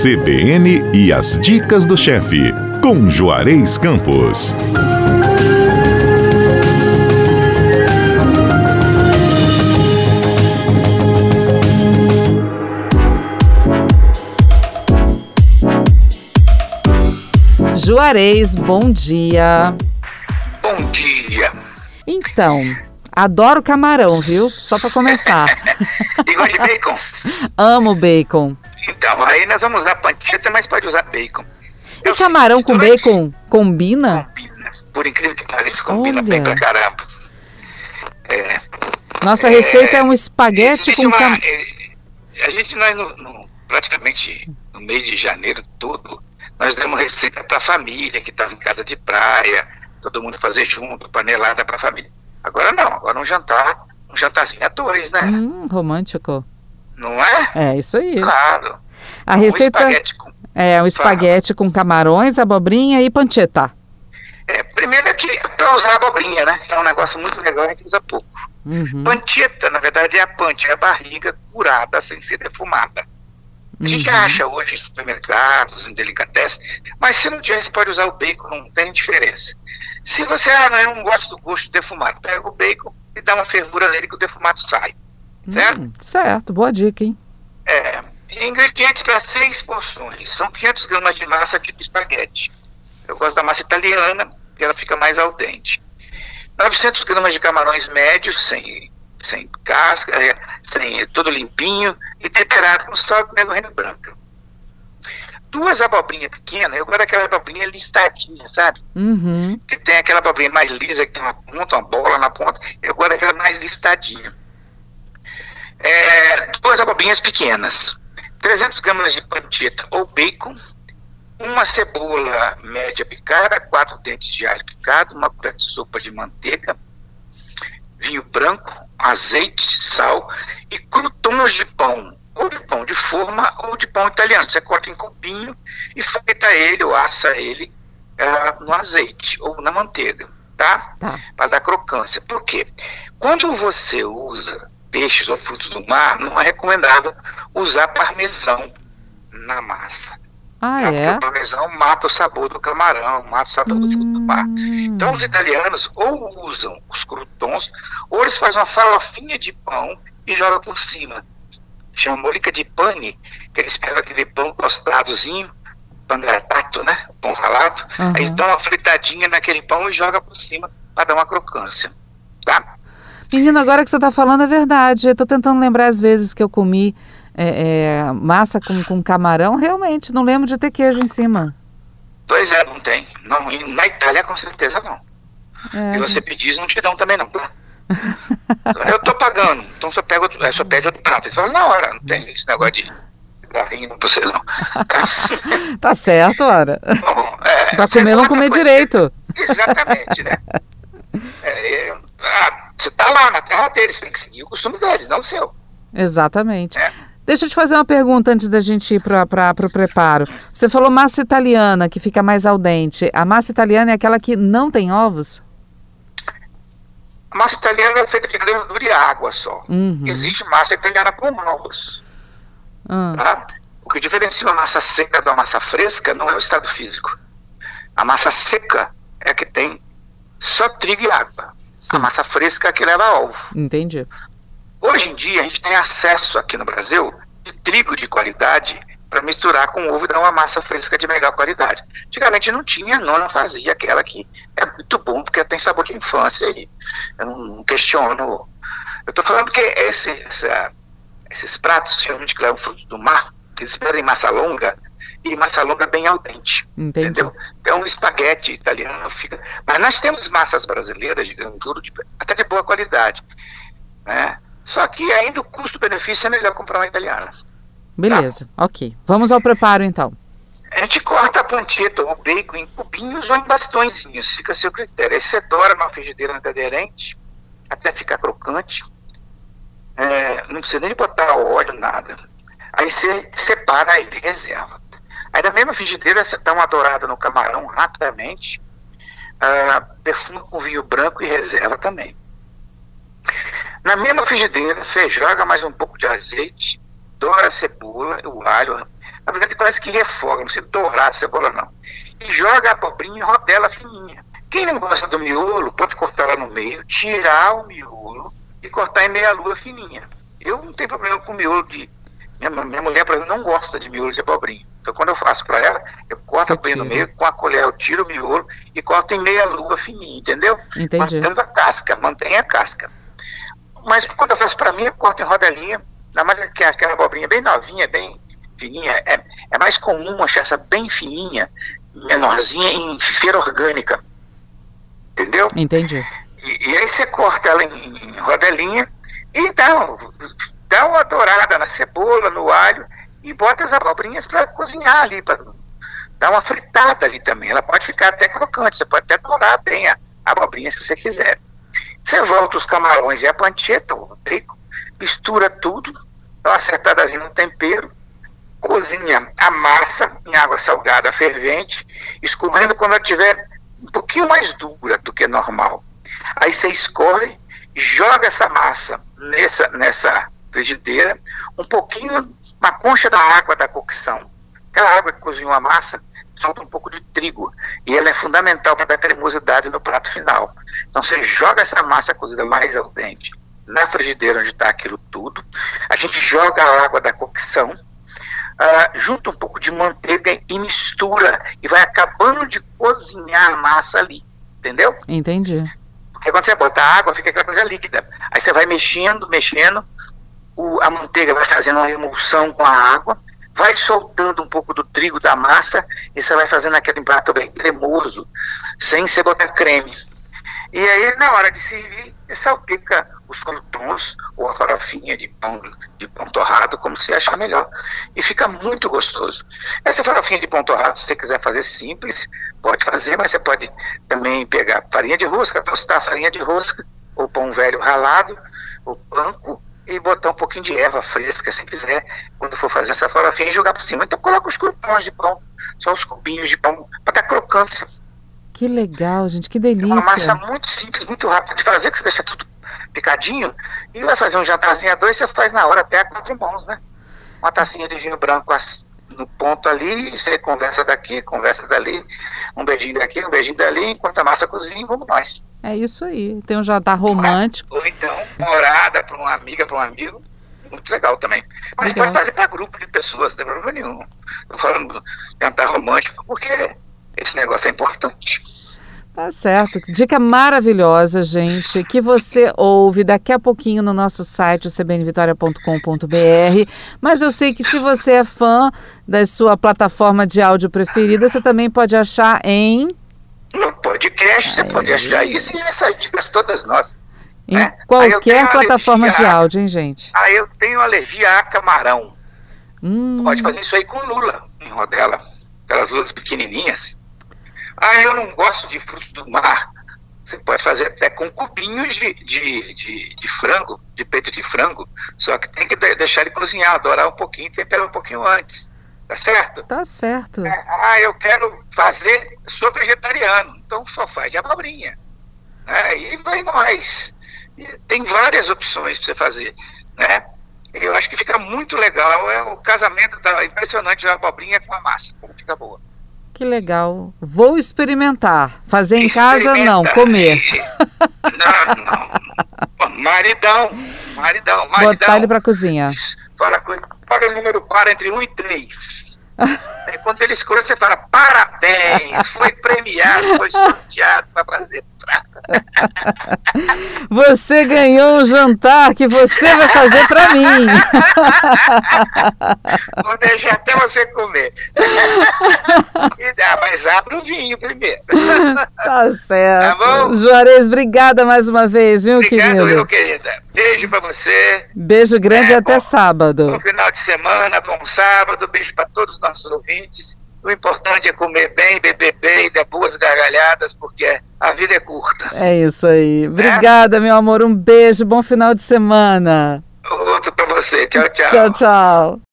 CBN e as dicas do chefe, com Juarez Campos. Juarez, bom dia. Bom dia. Então, adoro camarão, viu? Só para começar. e gosta de bacon? Amo bacon. Então, aí nós vamos usar panceta, mas pode usar bacon. E camarão com bacon combina? Combina. Por incrível que pareça, combina Olha. bem pra caramba. É, Nossa é, receita é um espaguete com uma, é, A gente, nós, no, no, praticamente no mês de janeiro todo, nós demos receita para a família que estava em casa de praia, todo mundo fazer junto, panelada para a família. Agora não, agora um jantar, um jantarzinho a dois, né? Hum, romântico. Não é? É, isso aí. Claro. A um receita com... é um espaguete com camarões, abobrinha e panceta. É, primeiro é que para usar abobrinha, né? É um negócio muito legal, a gente usa pouco. Uhum. Panceta, na verdade, é a pancha, é a barriga curada sem ser defumada. A gente uhum. acha hoje em supermercados, em delicatessen, mas se não tiver, você pode usar o bacon, não tem diferença. Se você ah, não, não gosta do gosto defumado, pega o bacon e dá uma fervura nele que o defumado sai. Certo? Hum, certo, boa dica, hein? É. Ingredientes para seis porções. São 500 gramas de massa tipo espaguete. Eu gosto da massa italiana, porque ela fica mais al dente. 900 gramas de camarões médios, sem sem casca, é, sem tudo limpinho e temperado com sal e pimenta branca. Duas abobrinhas pequenas, eu gosto daquela abobrinha listadinha, sabe? Uhum. Que tem aquela abobrinha mais lisa, que tem uma ponta, uma bola na ponta, eu gosto daquela mais listadinha. É, duas abobrinhas pequenas, 300 gramas de panceta ou bacon, uma cebola média picada, quatro dentes de alho picado, uma colher de sopa de manteiga, vinho branco, azeite, sal e croutons de pão, ou de pão de forma ou de pão italiano. Você corta em cubinho e frita ele ou assa ele uh, no azeite ou na manteiga, tá? tá. Para dar crocância. Por quê? Quando você usa peixes ou frutos do mar, não é recomendável usar parmesão na massa. Ah, tá? é? Porque o parmesão mata o sabor do camarão, mata o sabor hum. do fruto do mar. Então os italianos ou usam os croutons, ou eles fazem uma farofinha de pão e jogam por cima. Chama molica de pane, que eles pegam aquele pão tostadozinho, pão gratato, né? Pão ralado, uhum. aí dão uma fritadinha naquele pão e joga por cima para dar uma crocância. Tá? Menino, agora que você está falando é verdade. Eu estou tentando lembrar as vezes que eu comi é, é, massa com, com camarão, realmente, não lembro de ter queijo em cima. Pois é, não tem. Não, na Itália, com certeza, não. É, Se você pedir, não te dão também, não, tá? eu tô pagando, então só, pega outro, é, só pede outro prato. Você fala, na hora, não tem esse negócio de garrinho pra você, não. tá certo, ora. Bom, é, pra comer, não comer coisa, direito. Exatamente, né? É, é, ah, você tá lá na terra deles, tem que seguir o costume deles, não o seu. Exatamente. É. Deixa eu te fazer uma pergunta antes da gente ir para o preparo. Você falou massa italiana, que fica mais al dente. A massa italiana é aquela que não tem ovos? A massa italiana é feita de gordura e água só. Uhum. Existe massa italiana com ovos. Uhum. Tá? O que diferencia a massa seca da massa fresca não é o estado físico. A massa seca é a que tem só trigo e água. Sim. A massa fresca é a que leva ovo. Entendi. Hoje em dia, a gente tem acesso aqui no Brasil de trigo de qualidade para misturar com ovo e dar uma massa fresca de melhor qualidade. Antigamente não tinha, não, não fazia aquela que é muito bom, porque tem sabor de infância e eu não questiono. Eu estou falando que esse, essa, esses pratos, geralmente que levam fruto do mar, eles pedem massa longa, e massa longa bem al dente. Entendi. Entendeu? Então, o espaguete italiano fica. Mas nós temos massas brasileiras, digamos, de, até de boa qualidade. Né? Só que ainda o custo-benefício é melhor comprar uma italiana. Beleza, tá? ok. Vamos ao preparo então. A gente corta a panceta ou bacon em cubinhos ou em bastõezinhos, fica a seu critério. Aí você dora numa frigideira antiaderente até ficar crocante. É, não precisa nem botar óleo, nada. Aí você separa ele, reserva. Aí na mesma frigideira dá uma dourada no camarão rapidamente, uh, perfuma com vinho branco e reserva também. Na mesma frigideira, você joga mais um pouco de azeite doura a cebola, o alho, na verdade parece que refoga, não se dourar a cebola não. E joga a abobrinha em rodela fininha. Quem não gosta do miolo, pode cortar ela no meio, tirar o miolo e cortar em meia lua fininha. Eu não tenho problema com miolo de. Minha, minha mulher, por exemplo, não gosta de miolo de abobrinha. Então, quando eu faço para ela, eu corto bem no meio, com a colher eu tiro o miolo e corto em meia lua fininha, entendeu? Entendi. Mantendo a casca, mantém a casca. Mas quando eu faço para mim, eu corto em rodelinha, ainda mais que aquela abobrinha bem novinha, bem fininha. É, é mais comum achar essa bem fininha, menorzinha, em feira orgânica. Entendeu? Entendi. E, e aí você corta ela em, em rodelinha e dá, dá uma dourada na cebola, no alho e bota as abobrinhas para cozinhar ali, para dar uma fritada ali também. Ela pode ficar até crocante, você pode até dourar bem a, abobrinha se você quiser. Você volta os camarões e a panceta, o bacon, mistura tudo, dá uma acertadazinha no tempero, cozinha a massa em água salgada fervente, escorrendo quando ela estiver um pouquinho mais dura do que normal. Aí você escorre, joga essa massa nessa, nessa frigideira, um pouquinho, uma concha da água da cocção. Aquela água que cozinhou a massa, falta um pouco de trigo. E ela é fundamental para dar cremosidade no prato final. Então você joga essa massa cozida mais ao dente na frigideira onde está aquilo tudo. A gente joga a água da cocção, uh, junta um pouco de manteiga e mistura. E vai acabando de cozinhar a massa ali. Entendeu? Entendi. Porque quando você bota água, fica aquela coisa líquida. Aí você vai mexendo, mexendo, o, a manteiga vai fazendo uma emulsão com a água, vai soltando um pouco do trigo da massa e você vai fazendo aquele prato bem cremoso, sem você botar creme. E aí, na hora de servir, salpica os croutons ou a farofinha de pão, de pão torrado, como você achar melhor. E fica muito gostoso. Essa farofinha de pão torrado, se você quiser fazer simples, pode fazer, mas você pode também pegar farinha de rosca, tostar farinha de rosca, ou pão velho ralado, ou branco, e botar um pouquinho de erva fresca, se quiser, quando for fazer essa farofinha, e jogar por cima. Então coloca os croutons de pão, só os cubinhos de pão, para dar crocância. Que legal, gente, que delícia. É uma massa muito simples, muito rápida de fazer, que você deixa tudo picadinho, e vai fazer um jantarzinho a dois, você faz na hora, até a quatro mãos, né? Uma tacinha de vinho branco no ponto ali, você conversa daqui, conversa dali, um beijinho daqui, um beijinho dali, enquanto a massa cozinha, vamos nós. É isso aí. Tem um jantar romântico. Ou então, morada para uma amiga, para um amigo. Muito legal também. Mas legal. pode fazer para grupo de pessoas, não tem problema nenhum. Estou falando jantar romântico porque esse negócio é importante. Tá certo. Dica maravilhosa, gente, que você ouve daqui a pouquinho no nosso site, o cbnvitoria.com.br. Mas eu sei que se você é fã da sua plataforma de áudio preferida, você também pode achar em no podcast, você pode achar isso e essas dicas todas nossas. Em né? qualquer plataforma alergia, de áudio, hein, gente? Aí eu tenho alergia a camarão. Hum. Pode fazer isso aí com lula em rodela, aquelas lulas pequenininhas. Ah, eu não gosto de frutos do mar. Você pode fazer até com cubinhos de, de, de, de, frango, de peito de frango, só que tem que deixar ele cozinhar, adorar um pouquinho, temperar um pouquinho antes. Tá certo? Tá certo. É, ah, eu quero fazer, sou vegetariano, então só faz de abobrinha. É, e vai mais. E tem várias opções para você fazer. Né? Eu acho que fica muito legal. É o casamento tá impressionante da abobrinha com a massa, como fica boa. Que legal. Vou experimentar. Fazer em casa, não. Comer. Não, não. Maridão. Maridão. Maridão. Botar ele para cozinha. Fala paga o número par entre 1 e 3. Aí quando ele escolhe, você fala, parabéns, foi premiado, foi sorteado para fazer prata. Você ganhou um jantar que você vai fazer para mim. Vou deixar até você comer. Mas abre o vinho primeiro. Tá certo. Tá bom? Juarez, obrigada mais uma vez, viu, Obrigado, querido? Meu querida. Beijo para você. Beijo grande é, até bom, sábado. Bom final de semana, bom sábado. Beijo para todos os nossos ouvintes. O importante é comer bem, beber bem, dar boas gargalhadas, porque a vida é curta. É isso aí. Obrigada, é? meu amor. Um beijo, bom final de semana. Outro para você. Tchau, tchau. Tchau, tchau.